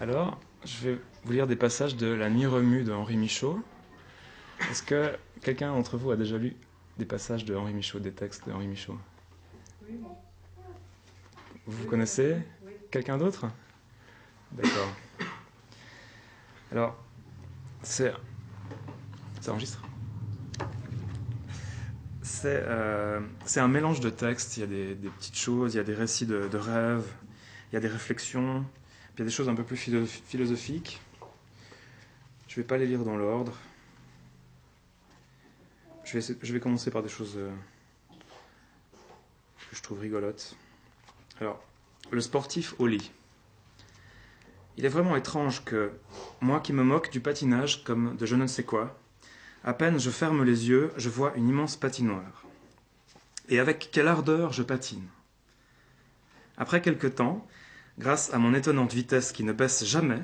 Alors, je vais vous lire des passages de La Nuit remue de Henri Michaud. Est-ce que quelqu'un d'entre vous a déjà lu des passages de Henri Michaud, des textes de Henri Michaud? Oui. Vous vous connaissez? Quelqu'un d'autre? D'accord. Alors, c'est. Ça enregistre? C'est euh, c'est un mélange de textes. Il y a des, petites choses, il y a des récits de rêves, il y a des réflexions, il y a des choses un peu plus philo- philosophiques. Je ne vais pas les lire dans l'ordre. Je vais, je vais commencer par des choses euh, que je trouve rigolotes. Alors, le sportif au lit. Il est vraiment étrange que, moi qui me moque du patinage comme de je ne sais quoi, à peine je ferme les yeux, je vois une immense patinoire. Et avec quelle ardeur je patine. Après quelque temps, grâce à mon étonnante vitesse qui ne baisse jamais,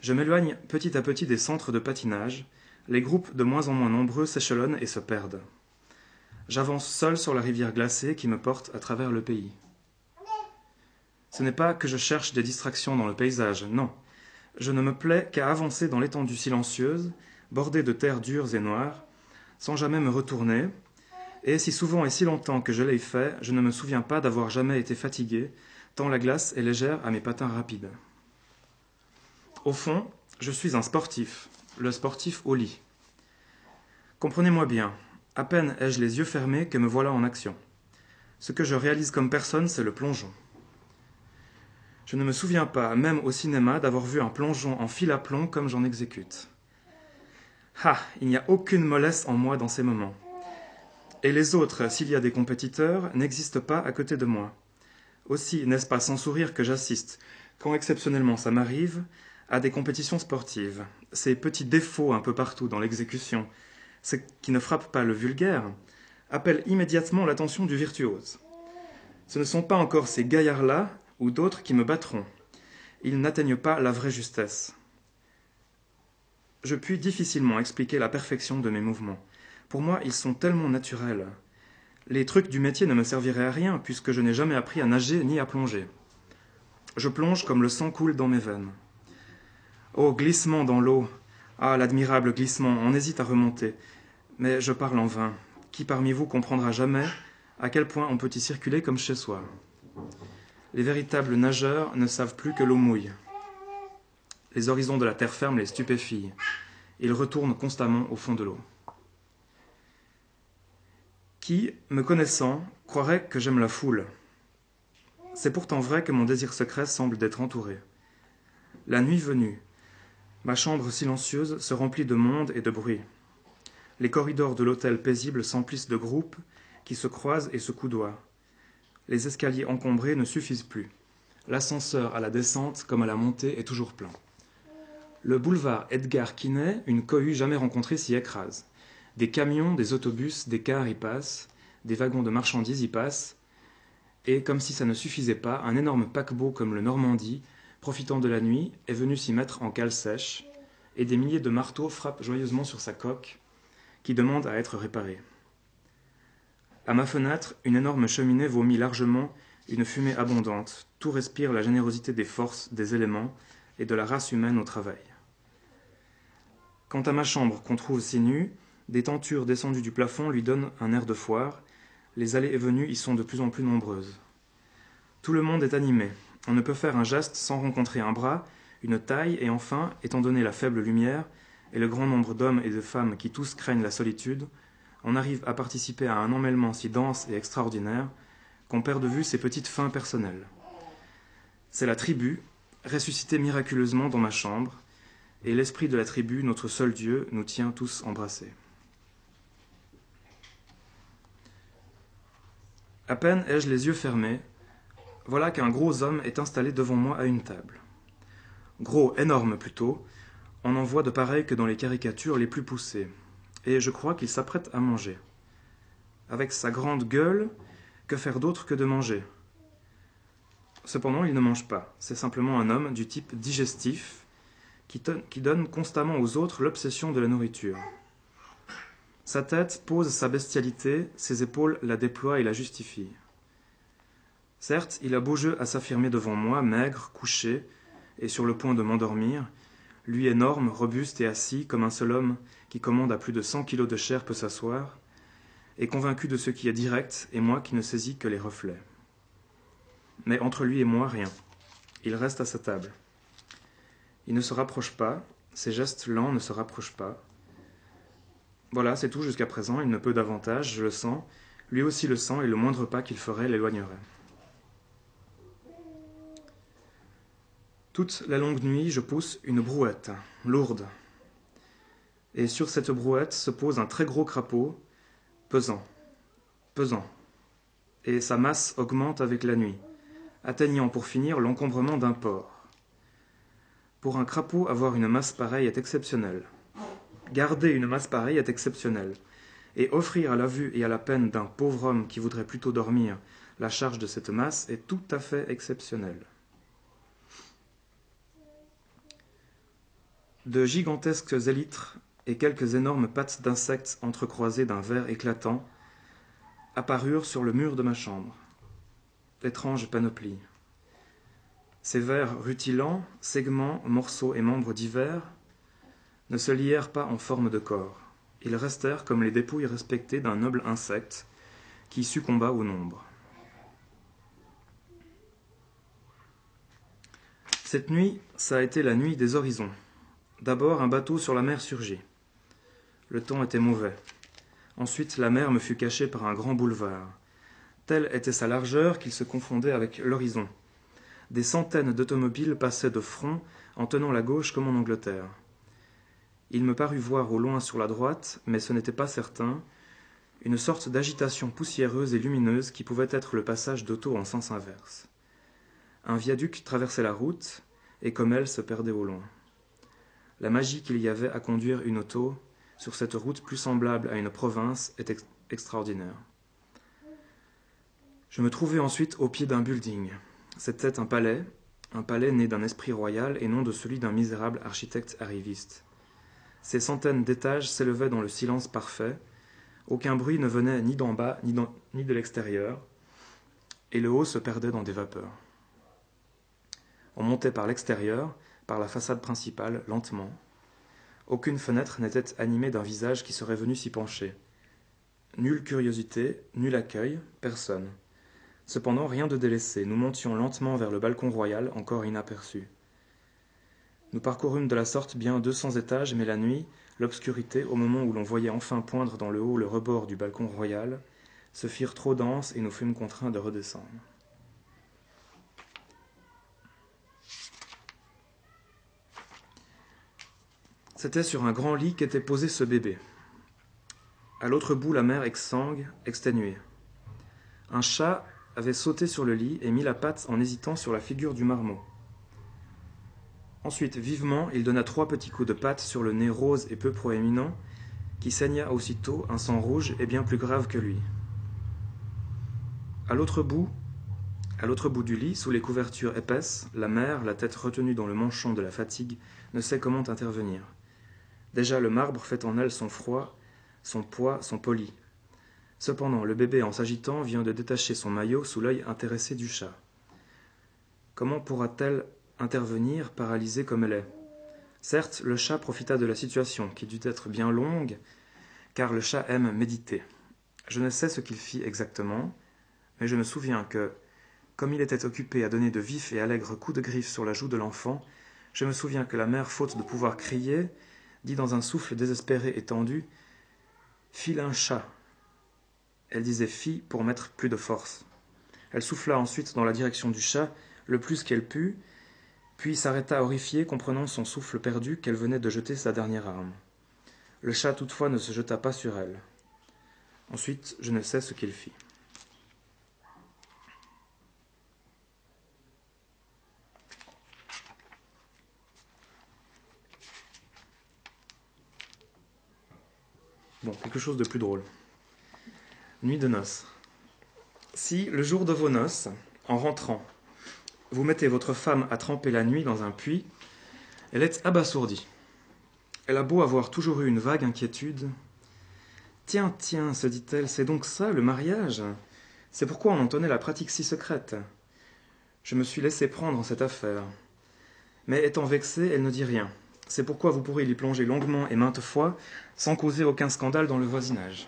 je m'éloigne petit à petit des centres de patinage, les groupes de moins en moins nombreux s'échelonnent et se perdent. J'avance seul sur la rivière glacée qui me porte à travers le pays. Ce n'est pas que je cherche des distractions dans le paysage, non. Je ne me plais qu'à avancer dans l'étendue silencieuse, bordée de terres dures et noires, sans jamais me retourner, et si souvent et si longtemps que je l'ai fait, je ne me souviens pas d'avoir jamais été fatigué, tant la glace est légère à mes patins rapides. Au fond, je suis un sportif, le sportif au lit. Comprenez-moi bien, à peine ai-je les yeux fermés que me voilà en action. Ce que je réalise comme personne, c'est le plongeon. Je ne me souviens pas, même au cinéma, d'avoir vu un plongeon en fil à plomb comme j'en exécute. Ah, il n'y a aucune mollesse en moi dans ces moments. Et les autres, s'il y a des compétiteurs, n'existent pas à côté de moi. Aussi, n'est-ce pas sans sourire que j'assiste, quand exceptionnellement ça m'arrive, à des compétitions sportives. Ces petits défauts un peu partout dans l'exécution, ce qui ne frappe pas le vulgaire, appellent immédiatement l'attention du virtuose. Ce ne sont pas encore ces gaillards-là ou d'autres qui me battront. Ils n'atteignent pas la vraie justesse. Je puis difficilement expliquer la perfection de mes mouvements. Pour moi, ils sont tellement naturels. Les trucs du métier ne me serviraient à rien, puisque je n'ai jamais appris à nager ni à plonger. Je plonge comme le sang coule dans mes veines. Oh, glissement dans l'eau. Ah, l'admirable glissement, on hésite à remonter. Mais je parle en vain. Qui parmi vous comprendra jamais à quel point on peut y circuler comme chez soi? Les véritables nageurs ne savent plus que l'eau mouille. Les horizons de la terre ferme les stupéfient. Ils retournent constamment au fond de l'eau. Qui, me connaissant, croirait que j'aime la foule C'est pourtant vrai que mon désir secret semble d'être entouré. La nuit venue, ma chambre silencieuse se remplit de monde et de bruit. Les corridors de l'hôtel paisible s'emplissent de groupes qui se croisent et se coudoient. Les escaliers encombrés ne suffisent plus. L'ascenseur à la descente comme à la montée est toujours plein. Le boulevard Edgar Quinet, une cohue jamais rencontrée s'y écrase. Des camions, des autobus, des cars y passent, des wagons de marchandises y passent, et comme si ça ne suffisait pas, un énorme paquebot comme le Normandie, profitant de la nuit, est venu s'y mettre en cale sèche, et des milliers de marteaux frappent joyeusement sur sa coque, qui demande à être réparée. À ma fenêtre, une énorme cheminée vomit largement une fumée abondante. Tout respire la générosité des forces, des éléments et de la race humaine au travail. Quant à ma chambre qu'on trouve si nue, des tentures descendues du plafond lui donnent un air de foire. Les allées et venues y sont de plus en plus nombreuses. Tout le monde est animé. On ne peut faire un geste sans rencontrer un bras, une taille, et enfin, étant donné la faible lumière et le grand nombre d'hommes et de femmes qui tous craignent la solitude, on arrive à participer à un emmêlement si dense et extraordinaire qu'on perd de vue ses petites fins personnelles. C'est la tribu, ressuscitée miraculeusement dans ma chambre, et l'esprit de la tribu, notre seul Dieu, nous tient tous embrassés. À peine ai-je les yeux fermés, voilà qu'un gros homme est installé devant moi à une table. Gros, énorme plutôt, on en voit de pareil que dans les caricatures les plus poussées, et je crois qu'il s'apprête à manger. Avec sa grande gueule, que faire d'autre que de manger? Cependant, il ne mange pas, c'est simplement un homme du type digestif, qui, qui donne constamment aux autres l'obsession de la nourriture. Sa tête pose sa bestialité, ses épaules la déploient et la justifient. Certes, il a beau jeu à s'affirmer devant moi, maigre, couché, et sur le point de m'endormir, lui énorme, robuste et assis, comme un seul homme qui commande à plus de cent kilos de chair peut s'asseoir, et convaincu de ce qui est direct, et moi qui ne saisis que les reflets. Mais entre lui et moi, rien. Il reste à sa table. Il ne se rapproche pas, ses gestes lents ne se rapprochent pas. Voilà, c'est tout jusqu'à présent, il ne peut davantage, je le sens, lui aussi le sent, et le moindre pas qu'il ferait l'éloignerait. Toute la longue nuit, je pousse une brouette, lourde. Et sur cette brouette se pose un très gros crapaud, pesant, pesant. Et sa masse augmente avec la nuit, atteignant pour finir l'encombrement d'un port. Pour un crapaud, avoir une masse pareille est exceptionnel. Garder une masse pareille est exceptionnel. Et offrir à la vue et à la peine d'un pauvre homme qui voudrait plutôt dormir la charge de cette masse est tout à fait exceptionnel. De gigantesques élytres et quelques énormes pattes d'insectes entrecroisées d'un vert éclatant apparurent sur le mur de ma chambre. Étrange panoplie. Ces vers rutilants, segments, morceaux et membres divers ne se lièrent pas en forme de corps. Ils restèrent comme les dépouilles respectées d'un noble insecte qui succomba au nombre. Cette nuit, ça a été la nuit des horizons. D'abord, un bateau sur la mer surgit. Le temps était mauvais. Ensuite, la mer me fut cachée par un grand boulevard. Telle était sa largeur qu'il se confondait avec l'horizon. Des centaines d'automobiles passaient de front en tenant la gauche comme en Angleterre. Il me parut voir au loin sur la droite, mais ce n'était pas certain, une sorte d'agitation poussiéreuse et lumineuse qui pouvait être le passage d'auto en sens inverse. Un viaduc traversait la route, et comme elle se perdait au loin la magie qu'il y avait à conduire une auto sur cette route plus semblable à une province est extraordinaire. Je me trouvai ensuite au pied d'un building. C'était un palais, un palais né d'un esprit royal et non de celui d'un misérable architecte arriviste. Ces centaines d'étages s'élevaient dans le silence parfait, aucun bruit ne venait ni d'en bas ni, de l'extérieur, et le haut se perdait dans des vapeurs. On montait par l'extérieur, par la façade principale, lentement. Aucune fenêtre n'était animée d'un visage qui serait venu s'y pencher. Nulle curiosité, nul accueil, personne. Cependant, rien de délaissé. Nous montions lentement vers le balcon royal, encore inaperçu. Nous parcourûmes de la sorte bien deux cents étages, mais la nuit, l'obscurité, au moment où l'on voyait enfin poindre dans le haut le rebord du balcon royal, se firent trop denses et nous fûmes contraints de redescendre. C'était sur un grand lit qu'était posé ce bébé. À l'autre bout, la mère exsangue, exténuée. Un chat avait sauté sur le lit et mis la patte en hésitant sur la figure du marmot. Ensuite, vivement, il donna trois petits coups de patte sur le nez rose et peu proéminent, qui saigna aussitôt un sang rouge et bien plus grave que lui. À l'autre bout, à l'autre bout du lit, sous les couvertures épaisses, la mère, la tête retenue dans le manchon de la fatigue, ne sait comment intervenir. Déjà le marbre fait en elle son froid, son poids, son poli. Cependant, le bébé, en s'agitant, vient de détacher son maillot sous l'œil intéressé du chat. Comment pourra-t-elle intervenir, paralysée comme elle est Certes, le chat profita de la situation, qui dut être bien longue, car le chat aime méditer. Je ne sais ce qu'il fit exactement, mais je me souviens que, comme il était occupé à donner de vifs et allègres coups de griffe sur la joue de l'enfant, je me souviens que la mère, faute de pouvoir crier, dit dans un souffle désespéré et tendu File un chat. Elle disait fille pour mettre plus de force. Elle souffla ensuite dans la direction du chat le plus qu'elle put, puis s'arrêta horrifiée, comprenant son souffle perdu qu'elle venait de jeter sa dernière arme. Le chat toutefois ne se jeta pas sur elle. Ensuite, je ne sais ce qu'il fit. Bon, quelque chose de plus drôle. Nuit de noces. Si, le jour de vos noces, en rentrant, vous mettez votre femme à tremper la nuit dans un puits, elle est abasourdie. Elle a beau avoir toujours eu une vague inquiétude. Tiens, tiens, se dit-elle, c'est donc ça le mariage? C'est pourquoi on en tenait la pratique si secrète. Je me suis laissé prendre en cette affaire. Mais étant vexée, elle ne dit rien. C'est pourquoi vous pourrez l'y plonger longuement et maintes fois, sans causer aucun scandale dans le voisinage.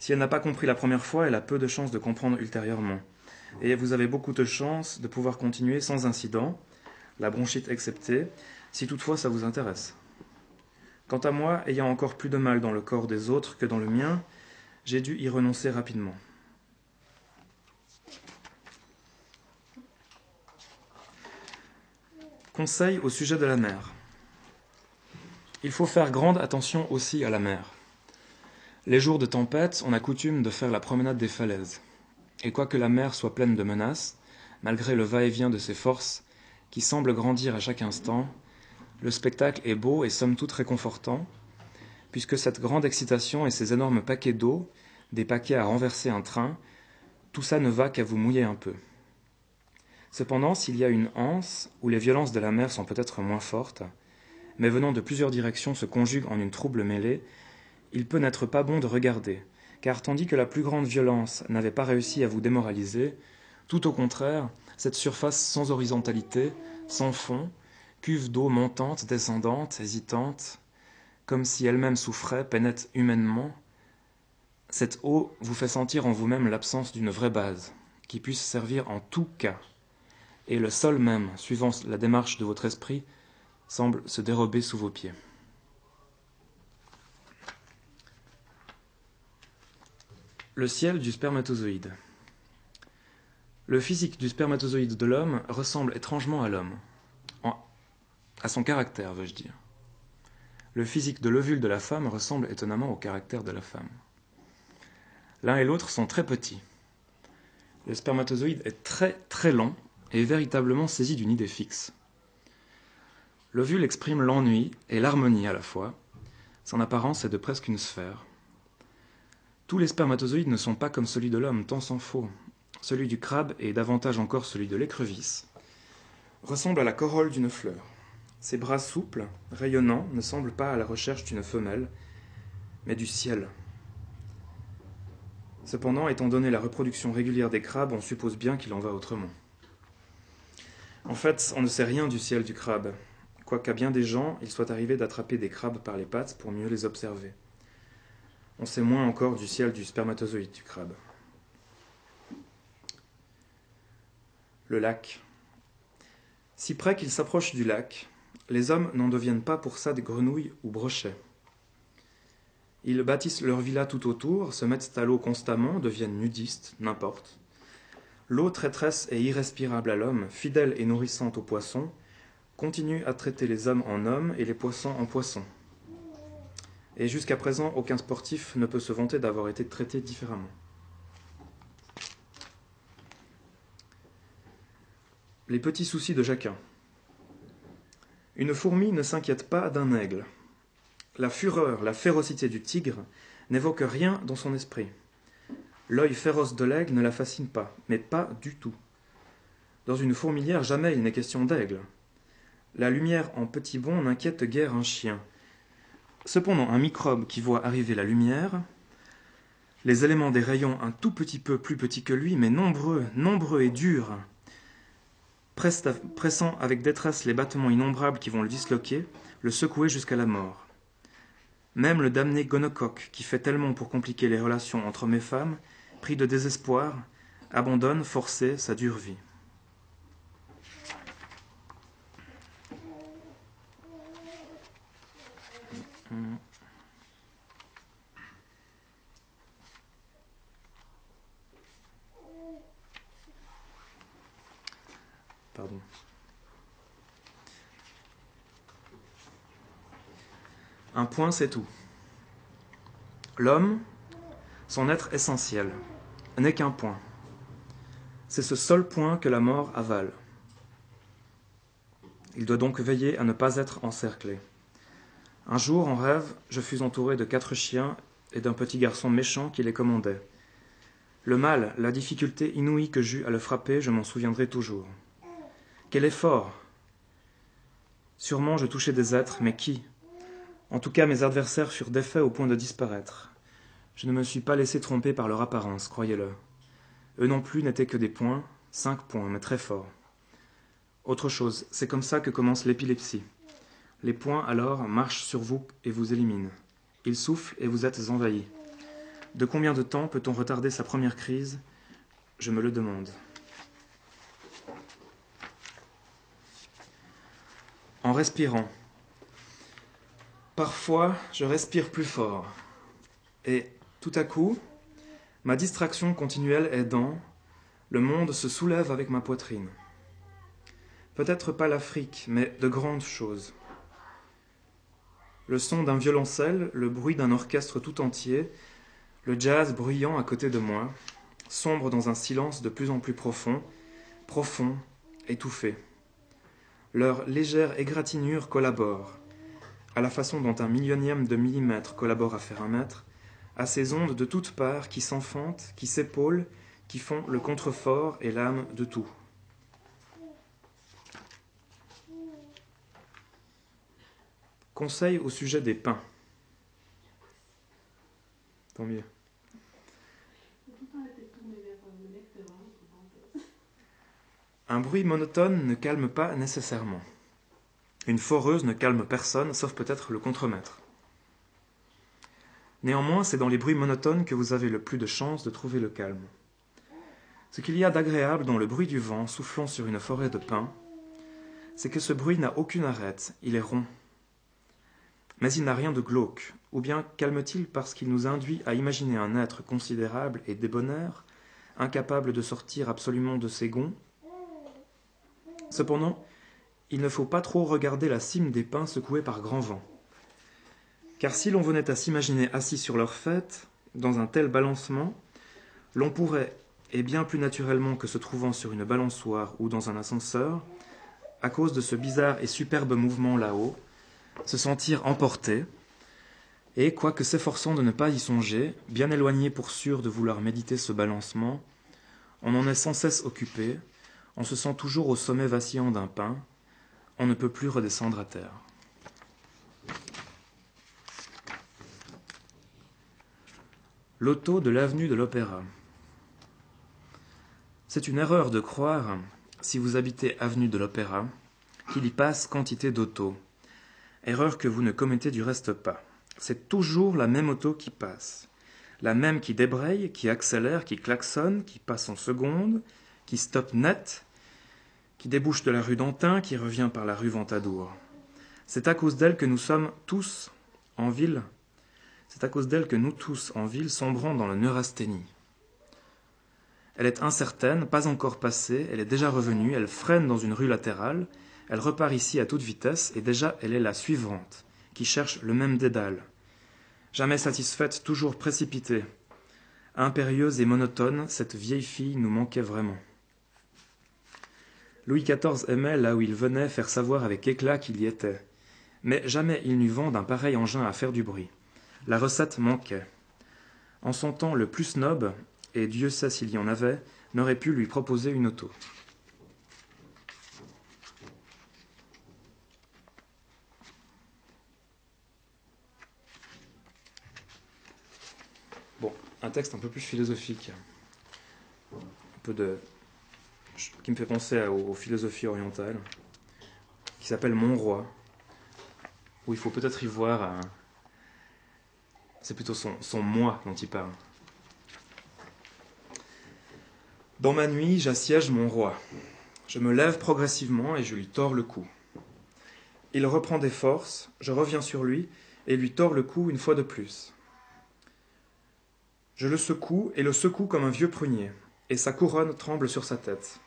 Si elle n'a pas compris la première fois, elle a peu de chances de comprendre ultérieurement. Et vous avez beaucoup de chances de pouvoir continuer sans incident, la bronchite exceptée, si toutefois ça vous intéresse. Quant à moi, ayant encore plus de mal dans le corps des autres que dans le mien, j'ai dû y renoncer rapidement. Conseil au sujet de la mer. Il faut faire grande attention aussi à la mer. Les jours de tempête, on a coutume de faire la promenade des falaises. Et quoique la mer soit pleine de menaces, malgré le va-et-vient de ses forces, qui semblent grandir à chaque instant, le spectacle est beau et somme toute réconfortant, puisque cette grande excitation et ces énormes paquets d'eau, des paquets à renverser un train, tout ça ne va qu'à vous mouiller un peu. Cependant, s'il y a une anse où les violences de la mer sont peut-être moins fortes, mais venant de plusieurs directions se conjuguent en une trouble mêlée, il peut n'être pas bon de regarder, car tandis que la plus grande violence n'avait pas réussi à vous démoraliser, tout au contraire, cette surface sans horizontalité, sans fond, cuve d'eau montante, descendante, hésitante, comme si elle-même souffrait, pénètre humainement, cette eau vous fait sentir en vous-même l'absence d'une vraie base, qui puisse servir en tout cas et le sol même, suivant la démarche de votre esprit, semble se dérober sous vos pieds. Le ciel du spermatozoïde. Le physique du spermatozoïde de l'homme ressemble étrangement à l'homme, à son caractère, veux-je dire. Le physique de l'ovule de la femme ressemble étonnamment au caractère de la femme. L'un et l'autre sont très petits. Le spermatozoïde est très très long est véritablement saisi d'une idée fixe. L'ovule exprime l'ennui et l'harmonie à la fois. Son apparence est de presque une sphère. Tous les spermatozoïdes ne sont pas comme celui de l'homme, tant s'en faut. Celui du crabe, et davantage encore celui de l'écrevisse, ressemble à la corolle d'une fleur. Ses bras souples, rayonnants, ne semblent pas à la recherche d'une femelle, mais du ciel. Cependant, étant donné la reproduction régulière des crabes, on suppose bien qu'il en va autrement. En fait, on ne sait rien du ciel du crabe, quoiqu'à bien des gens, il soit arrivé d'attraper des crabes par les pattes pour mieux les observer. On sait moins encore du ciel du spermatozoïde du crabe. Le lac. Si près qu'il s'approche du lac, les hommes n'en deviennent pas pour ça des grenouilles ou brochets. Ils bâtissent leur villa tout autour, se mettent à l'eau constamment, deviennent nudistes, n'importe. L'eau traîtresse et irrespirable à l'homme, fidèle et nourrissante aux poissons, continue à traiter les hommes en hommes et les poissons en poissons. Et jusqu'à présent, aucun sportif ne peut se vanter d'avoir été traité différemment. Les petits soucis de chacun. Une fourmi ne s'inquiète pas d'un aigle. La fureur, la férocité du tigre n'évoquent rien dans son esprit. L'œil féroce de l'aigle ne la fascine pas, mais pas du tout. Dans une fourmilière, jamais il n'est question d'aigle. La lumière en petit bond n'inquiète guère un chien. Cependant, un microbe qui voit arriver la lumière, les éléments des rayons un tout petit peu plus petits que lui, mais nombreux, nombreux et durs, pressant avec détresse les battements innombrables qui vont le disloquer, le secouer jusqu'à la mort. Même le damné gonocoque, qui fait tellement pour compliquer les relations entre mes femmes, pris de désespoir, abandonne, forcé, sa dure vie. Pardon. Un point, c'est tout. L'homme, son être essentiel, n'est qu'un point. C'est ce seul point que la mort avale. Il doit donc veiller à ne pas être encerclé. Un jour, en rêve, je fus entouré de quatre chiens et d'un petit garçon méchant qui les commandait. Le mal, la difficulté inouïe que j'eus à le frapper, je m'en souviendrai toujours. Quel effort Sûrement je touchais des êtres, mais qui? En tout cas, mes adversaires furent défaits au point de disparaître. Je ne me suis pas laissé tromper par leur apparence, croyez-le. Eux non plus n'étaient que des points, cinq points, mais très forts. Autre chose, c'est comme ça que commence l'épilepsie. Les poings alors marchent sur vous et vous éliminent. Ils soufflent et vous êtes envahi. De combien de temps peut-on retarder sa première crise? Je me le demande. En respirant. Parfois, je respire plus fort. Et tout à coup, ma distraction continuelle aidant, le monde se soulève avec ma poitrine. Peut-être pas l'Afrique, mais de grandes choses. Le son d'un violoncelle, le bruit d'un orchestre tout entier, le jazz bruyant à côté de moi, sombre dans un silence de plus en plus profond, profond, étouffé. Leur légère égratignure collabore, à la façon dont un millionième de millimètre collabore à faire un mètre, à ces ondes de toutes parts qui s'enfantent, qui s'épaulent, qui font le contrefort et l'âme de tout. Conseil au sujet des pains. Tant mieux. Un bruit monotone ne calme pas nécessairement. Une foreuse ne calme personne, sauf peut-être le contremaître. Néanmoins, c'est dans les bruits monotones que vous avez le plus de chances de trouver le calme. Ce qu'il y a d'agréable dans le bruit du vent soufflant sur une forêt de pins, c'est que ce bruit n'a aucune arête, il est rond. Mais il n'a rien de glauque, ou bien calme-t-il parce qu'il nous induit à imaginer un être considérable et débonnaire, incapable de sortir absolument de ses gonds? Cependant, il ne faut pas trop regarder la cime des pins secoués par grand vent. Car si l'on venait à s'imaginer assis sur leur fête, dans un tel balancement, l'on pourrait, et bien plus naturellement que se trouvant sur une balançoire ou dans un ascenseur, à cause de ce bizarre et superbe mouvement là-haut, se sentir emporté, et, quoique s'efforçant de ne pas y songer, bien éloigné pour sûr de vouloir méditer ce balancement, on en est sans cesse occupé, on se sent toujours au sommet vacillant d'un pin, on ne peut plus redescendre à terre. L'auto de l'avenue de l'Opéra. C'est une erreur de croire, si vous habitez avenue de l'Opéra, qu'il y passe quantité d'autos. Erreur que vous ne commettez du reste pas. C'est toujours la même auto qui passe. La même qui débraye, qui accélère, qui klaxonne, qui passe en seconde, qui stoppe net, qui débouche de la rue d'Antin, qui revient par la rue Ventadour. C'est à cause d'elle que nous sommes tous en ville. C'est à cause d'elle que nous tous en ville sombrons dans la neurasthénie. Elle est incertaine, pas encore passée, elle est déjà revenue, elle freine dans une rue latérale, elle repart ici à toute vitesse, et déjà elle est la suivante, qui cherche le même dédale. Jamais satisfaite, toujours précipitée. Impérieuse et monotone, cette vieille fille nous manquait vraiment. Louis XIV aimait là où il venait faire savoir avec éclat qu'il y était. Mais jamais il n'eut vent d'un pareil engin à faire du bruit. La recette manquait. En son temps le plus snob, et Dieu sait s'il y en avait, n'aurait pu lui proposer une auto. Bon, un texte un peu plus philosophique. Un peu de qui me fait penser aux, philosophies orientales, qui s'appelle Mon Roi, où il faut peut-être y voir. C'est plutôt son, son moi dont il parle. Dans ma nuit, j'assiège mon roi. Je me lève progressivement et je lui tords le cou. Il reprend des forces, je reviens sur lui et lui tords le cou une fois de plus. Je le secoue et le secoue comme un vieux prunier, et sa couronne tremble sur sa tête.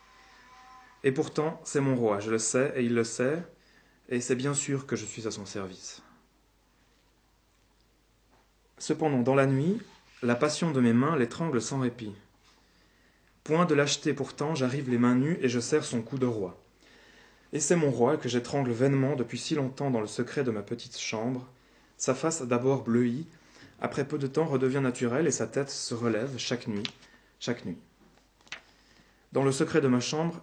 Et pourtant, c'est mon roi, je le sais, et il le sait, et c'est bien sûr que je suis à son service. Cependant, dans la nuit, la passion de mes mains l'étrangle sans répit. Point de lâcheté pourtant, j'arrive les mains nues et je serre son cou de roi. Et c'est mon roi que j'étrangle vainement depuis si longtemps dans le secret de ma petite chambre. Sa face d'abord bleuie, après peu de temps redevient naturelle et sa tête se relève chaque nuit, chaque nuit. Dans le secret de ma chambre,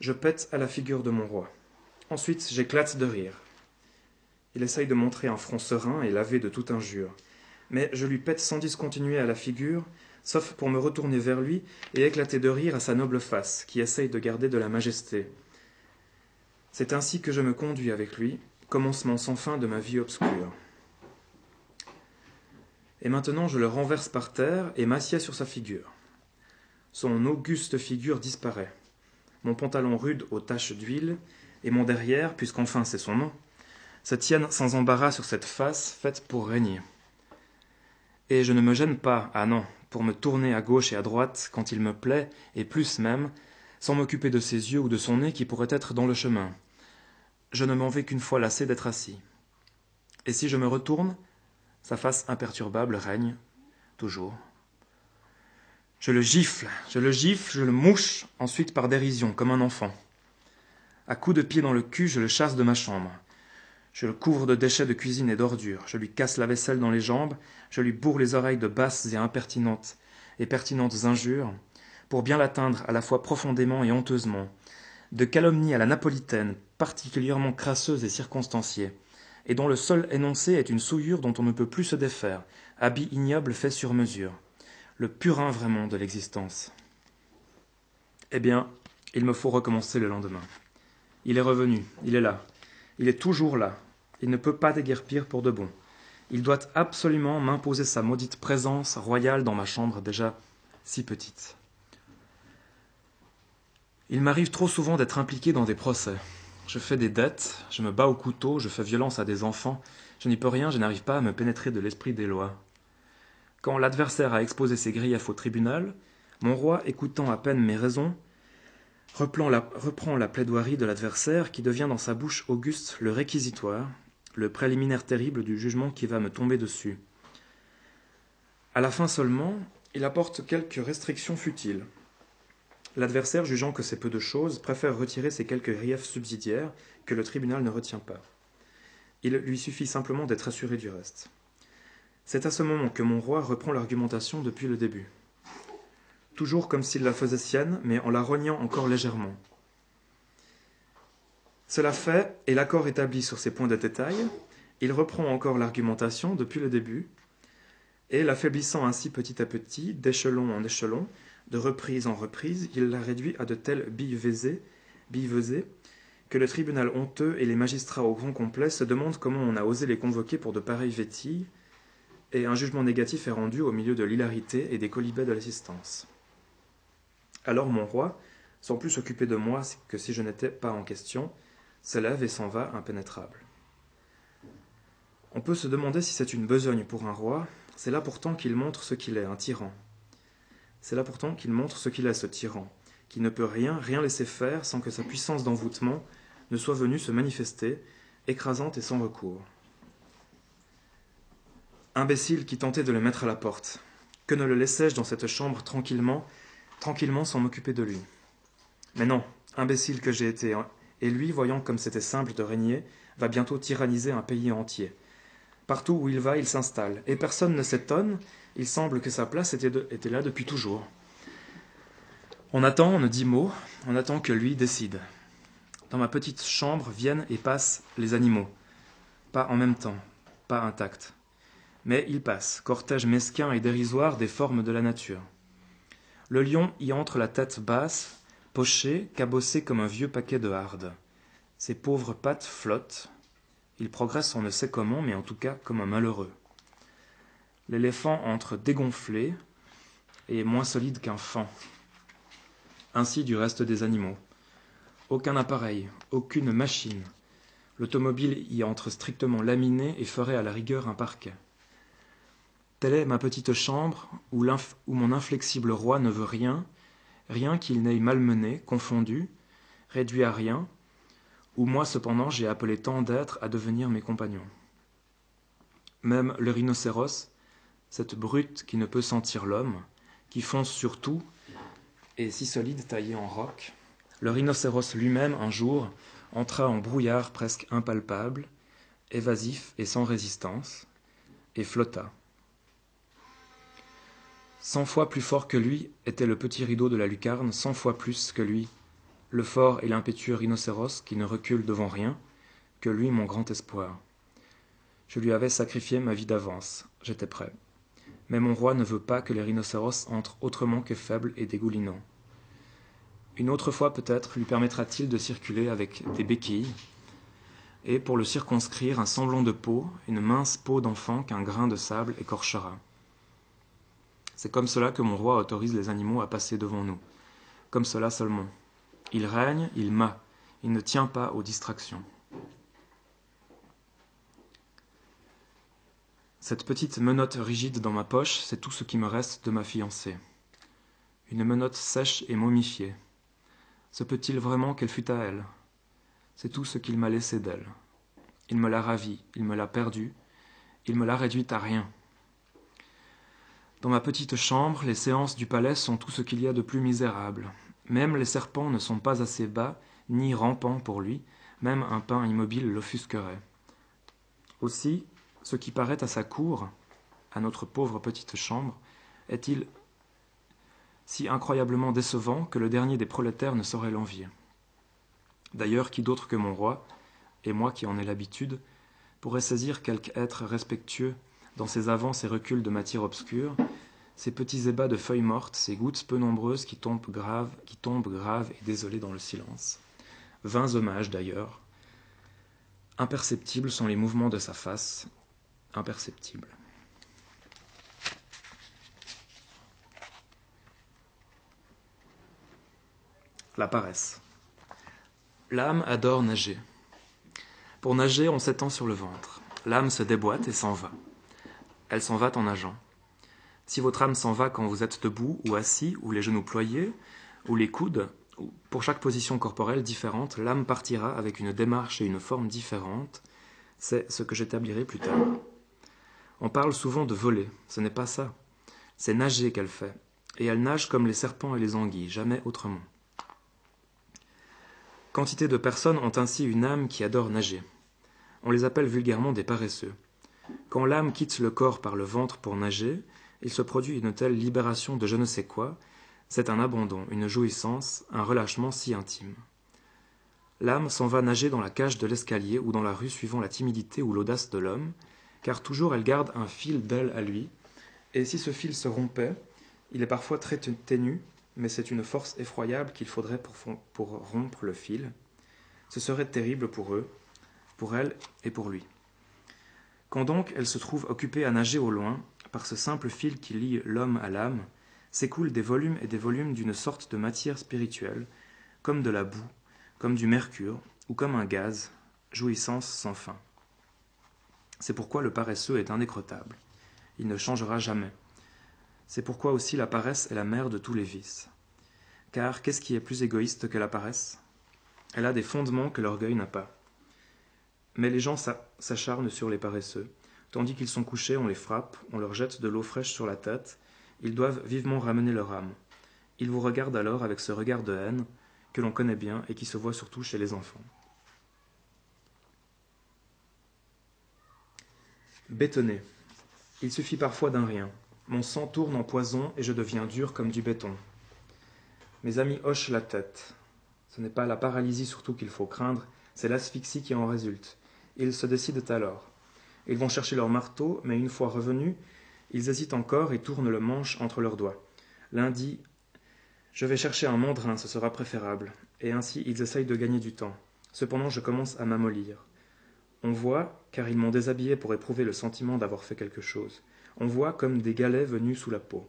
je pète à la figure de mon roi. Ensuite, j'éclate de rire. Il essaye de montrer un front serein et lavé de toute injure. Mais je lui pète sans discontinuer à la figure, sauf pour me retourner vers lui et éclater de rire à sa noble face, qui essaye de garder de la majesté. C'est ainsi que je me conduis avec lui, commencement sans fin de ma vie obscure. Et maintenant je le renverse par terre et m'assieds sur sa figure. Son auguste figure disparaît. Mon pantalon rude aux taches d'huile, et mon derrière, puisqu'enfin c'est son nom, se tiennent sans embarras sur cette face faite pour régner. Et je ne me gêne pas, ah non, pour me tourner à gauche et à droite quand il me plaît, et plus même, sans m'occuper de ses yeux ou de son nez qui pourraient être dans le chemin. Je ne m'en vais qu'une fois lassé d'être assis. Et si je me retourne, sa face imperturbable règne, toujours. Je le gifle, je le gifle, je le mouche, ensuite par dérision, comme un enfant. À coups de pied dans le cul, je le chasse de ma chambre. Je le couvre de déchets de cuisine et d'ordures, je lui casse la vaisselle dans les jambes, je lui bourre les oreilles de basses et impertinentes et pertinentes injures, pour bien l'atteindre à la fois profondément et honteusement, de calomnie à la napolitaine, particulièrement crasseuse et circonstanciée, et dont le seul énoncé est une souillure dont on ne peut plus se défaire, habit ignoble fait sur mesure, le purin vraiment de l'existence. Eh bien, il me faut recommencer le lendemain. Il est revenu, il est là, il est toujours là, il ne peut pas déguerpir pour de bon. Il doit absolument m'imposer sa maudite présence royale dans ma chambre déjà si petite. Il m'arrive trop souvent d'être impliqué dans des procès. Je fais des dettes, je me bats au couteau, je fais violence à des enfants, je n'y peux rien, je n'arrive pas à me pénétrer de l'esprit des lois. Quand l'adversaire a exposé ses griefs au tribunal, mon roi, écoutant à peine mes raisons, reprend la, reprend la plaidoirie de l'adversaire qui devient dans sa bouche auguste le réquisitoire, le préliminaire terrible du jugement qui va me tomber dessus. À la fin seulement, il apporte quelques restrictions futiles. L'adversaire, jugeant que c'est peu de choses, préfère retirer ces quelques griefs subsidiaires que le tribunal ne retient pas. Il lui suffit simplement d'être assuré du reste. C'est à ce moment que mon roi reprend l'argumentation depuis le début. Toujours comme s'il la faisait sienne, mais en la rognant encore légèrement. Cela fait, et l'accord établi sur ces points de détail, il reprend encore l'argumentation depuis le début, et l'affaiblissant ainsi petit à petit, d'échelon en échelon, de reprise en reprise, il l'a réduit à de telles billevesées, que le tribunal honteux et les magistrats au grand complet se demandent comment on a osé les convoquer pour de pareilles vétilles, et un jugement négatif est rendu au milieu de l'hilarité et des colibets de l'assistance. Alors mon roi, sans plus s'occuper de moi que si je n'étais pas en question, se lève et s'en va impénétrable. On peut se demander si c'est une besogne pour un roi, c'est là pourtant qu'il montre ce qu'il est, un tyran. C'est là pourtant qu'il montre ce qu'il est, ce tyran, qui ne peut rien, rien laisser faire sans que sa puissance d'envoûtement ne soit venue se manifester, écrasante et sans recours. Imbécile qui tentait de le mettre à la porte. Que ne le laissais-je dans cette chambre tranquillement, tranquillement sans m'occuper de lui? Mais non, imbécile que j'ai été, et lui, voyant comme c'était simple de régner, va bientôt tyranniser un pays entier. Partout où il va, il s'installe, et personne ne s'étonne il semble que sa place était, là depuis toujours. On attend, on ne dit mot, on attend que lui décide. Dans ma petite chambre viennent et passent les animaux. Pas en même temps, pas intacts. Mais ils passent, cortège mesquin et dérisoire des formes de la nature. Le lion y entre la tête basse, poché, cabossé comme un vieux paquet de hardes. Ses pauvres pattes flottent. Il progresse on ne sait comment, mais en tout cas comme un malheureux l'éléphant entre dégonflé et moins solide qu'un fan. Ainsi du reste des animaux. Aucun appareil, aucune machine. L'automobile y entre strictement laminé et ferait à la rigueur un parquet. Telle est ma petite chambre où, où mon inflexible roi ne veut rien, rien qu'il n'ait malmené, confondu, réduit à rien, où moi cependant j'ai appelé tant d'êtres à devenir mes compagnons. Même le rhinocéros, cette brute qui ne peut sentir l'homme, qui fonce sur tout, et si solide taillé en roc. Le rhinocéros lui-même, un jour, entra en brouillard presque impalpable, évasif et sans résistance, et flotta. Cent fois plus fort que lui était le petit rideau de la lucarne, cent fois plus que lui, le fort et l'impétueux rhinocéros qui ne recule devant rien, que lui mon grand espoir. Je lui avais sacrifié ma vie d'avance, j'étais prêt mais mon roi ne veut pas que les rhinocéros entrent autrement que faibles et dégoulinants. Une autre fois peut-être lui permettra-t-il de circuler avec des béquilles, et pour le circonscrire un semblant de peau, une mince peau d'enfant qu'un grain de sable écorchera. C'est comme cela que mon roi autorise les animaux à passer devant nous, comme cela seulement. Il règne, il mât, il ne tient pas aux distractions. Cette petite menotte rigide dans ma poche, c'est tout ce qui me reste de ma fiancée. Une menotte sèche et momifiée. Se peut-il vraiment qu'elle fût à elle? C'est tout ce qu'il m'a laissé d'elle. Il me l'a ravie, il me l'a perdue, il me l'a réduite à rien. Dans ma petite chambre, les séances du palais sont tout ce qu'il y a de plus misérable. Même les serpents ne sont pas assez bas ni rampants pour lui, même un pain immobile l'offusquerait. Aussi, ce qui paraît à sa cour, à notre pauvre petite chambre, est-il si incroyablement décevant que le dernier des prolétaires ne saurait l'envier? D'ailleurs, qui d'autre que mon roi, et moi qui en ai l'habitude, pourrait saisir quelque être respectueux dans ces avances et reculs de matière obscure, ces petits ébats de feuilles mortes, ces gouttes peu nombreuses qui tombent graves, qui tombent graves et désolées dans le silence. Vains hommages d'ailleurs. Imperceptibles sont les mouvements de sa face, imperceptibles. La paresse. L'âme adore nager. Pour nager, on s'étend sur le ventre. L'âme se déboîte et s'en va. Elle s'en va en nageant. Si votre âme s'en va quand vous êtes debout ou assis, ou les genoux ployés, ou les coudes, pour chaque position corporelle différente, l'âme partira avec une démarche et une forme différentes. C'est ce que j'établirai plus tard. On parle souvent de voler. Ce n'est pas ça. C'est nager qu'elle fait. Et elle nage comme les serpents et les anguilles, jamais autrement. Quantité de personnes ont ainsi une âme qui adore nager. On les appelle vulgairement des paresseux. Quand l'âme quitte le corps par le ventre pour nager, il se produit une telle libération de je ne sais quoi, c'est un abandon, une jouissance, un relâchement si intime. L'âme s'en va nager dans la cage de l'escalier ou dans la rue suivant la timidité ou l'audace de l'homme, car toujours elle garde un fil d'elle à lui, et si ce fil se rompait, il est parfois très ténu, mais c'est une force effroyable qu'il faudrait pour, rompre le fil. Ce serait terrible pour eux, pour elle et pour lui. Quand donc elle se trouve occupée à nager au loin, par ce simple fil qui lie l'homme à l'âme, s'écoulent des volumes et des volumes d'une sorte de matière spirituelle, comme de la boue, comme du mercure, ou comme un gaz, jouissance sans fin. C'est pourquoi le paresseux est indécrottable. Il ne changera jamais. C'est pourquoi aussi la paresse est la mère de tous les vices. Car qu'est-ce qui est plus égoïste que la paresse? Elle a des fondements que l'orgueil n'a pas. Mais les gens s'acharnent sur les paresseux. Tandis qu'ils sont couchés, on les frappe, on leur jette de l'eau fraîche sur la tête, ils doivent vivement ramener leur âme. Ils vous regardent alors avec ce regard de haine que l'on connaît bien et qui se voit surtout chez les enfants. Bétonner. Il suffit parfois d'un rien. Mon sang tourne en poison et je deviens dur comme du béton. Mes amis hochent la tête. Ce n'est pas la paralysie surtout qu'il faut craindre, c'est l'asphyxie qui en résulte. Ils se décident alors. Ils vont chercher leur marteau, mais une fois revenus, ils hésitent encore et tournent le manche entre leurs doigts. L'un dit Je vais chercher un mandrin, ce sera préférable. Et ainsi ils essayent de gagner du temps. Cependant, je commence à m'amollir. On voit, car ils m'ont déshabillé pour éprouver le sentiment d'avoir fait quelque chose on voit comme des galets venus sous la peau.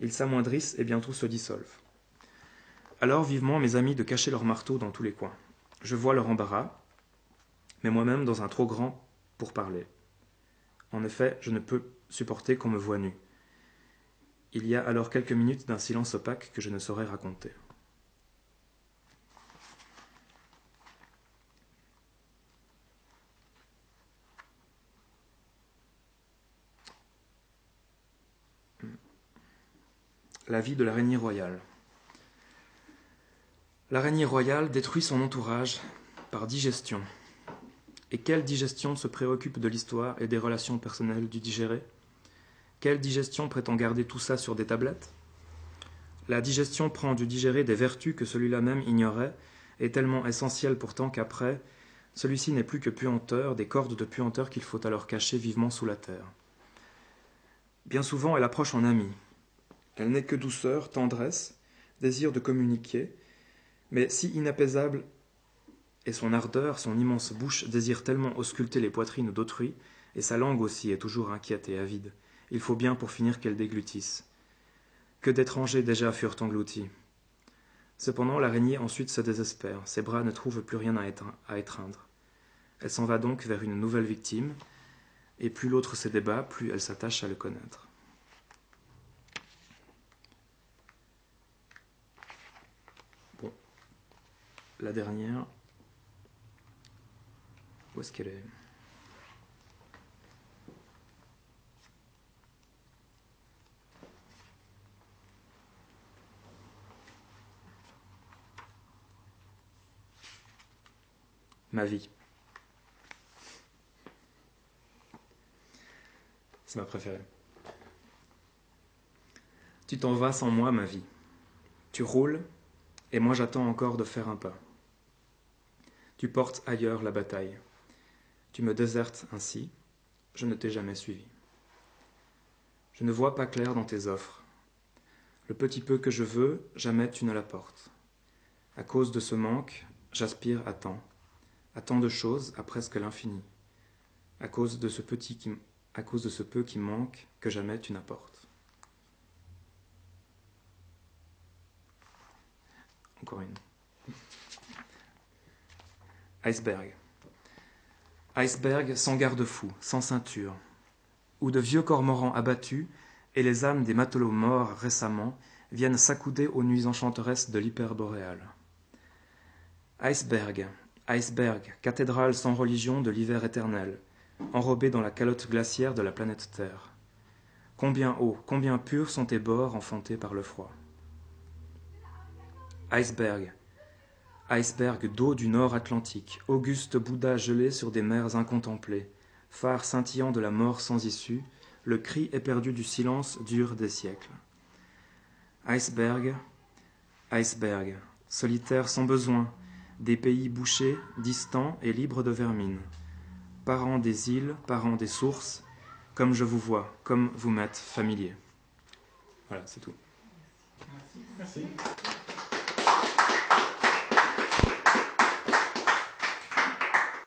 Ils s'amoindrissent et bientôt se dissolvent. Alors vivement mes amis de cacher leurs marteaux dans tous les coins. Je vois leur embarras, mais moi-même dans un trop grand pour parler. En effet, je ne peux supporter qu'on me voie nu. Il y a alors quelques minutes d'un silence opaque que je ne saurais raconter. la vie de l'araignée royale. L'araignée royale détruit son entourage par digestion. Et quelle digestion se préoccupe de l'histoire et des relations personnelles du digéré? Quelle digestion prétend garder tout ça sur des tablettes? La digestion prend du digéré des vertus que celui-là même ignorait, et tellement essentielles pourtant qu'après, celui-ci n'est plus que puanteur, des cordes de puanteur qu'il faut alors cacher vivement sous la terre. Bien souvent, elle approche en ami, elle n'est que douceur, tendresse, désir de communiquer, Mais si inapaisable et son ardeur, son immense bouche désire tellement ausculter les poitrines d'autrui, et sa langue aussi est toujours inquiète et avide, il faut bien pour finir qu'elle déglutisse. Que d'étrangers déjà furent engloutis. Cependant, l'araignée ensuite se désespère, ses bras ne trouvent plus rien à étreindre. Elle s'en va donc vers une nouvelle victime, et plus l'autre se débat, plus elle s'attache à le connaître. Bon, la dernière. Où est-ce qu'elle est, Ma vie. C'est ma préférée. Tu t'en vas sans moi, ma vie. Tu roules, et moi j'attends encore de faire un pas. Tu portes ailleurs la bataille. Tu me désertes ainsi, je ne t'ai jamais suivi. Je ne vois pas clair dans tes offres. Le petit peu que je veux, jamais tu ne l'apportes. À cause de ce manque, j'aspire à tant, à tant de choses, à presque l'infini, à cause de ce petit à cause de ce peu qui manque, que jamais tu n'apportes. Encore une. Iceberg. Iceberg sans garde-fou, sans ceinture, où de vieux cormorans abattus et les âmes des matelots morts récemment viennent s'accouder aux nuits enchanteresses de l'hyperboréal. Iceberg, iceberg, cathédrale sans religion de l'hiver éternel, enrobée dans la calotte glaciaire de la planète Terre. Combien hauts, combien purs sont tes bords enfantés par le froid. Iceberg, Iceberg d'eau du nord Atlantique, auguste Bouddha gelé sur des mers incontemplées, phare scintillant de la mort sans issue, le cri éperdu du silence dure des siècles. Iceberg, iceberg, solitaire sans besoin, des pays bouchés, distants et libres de vermine, parents des îles, parents des sources, comme je vous vois, comme vous m'êtes familier. Voilà, c'est tout. Merci. Merci.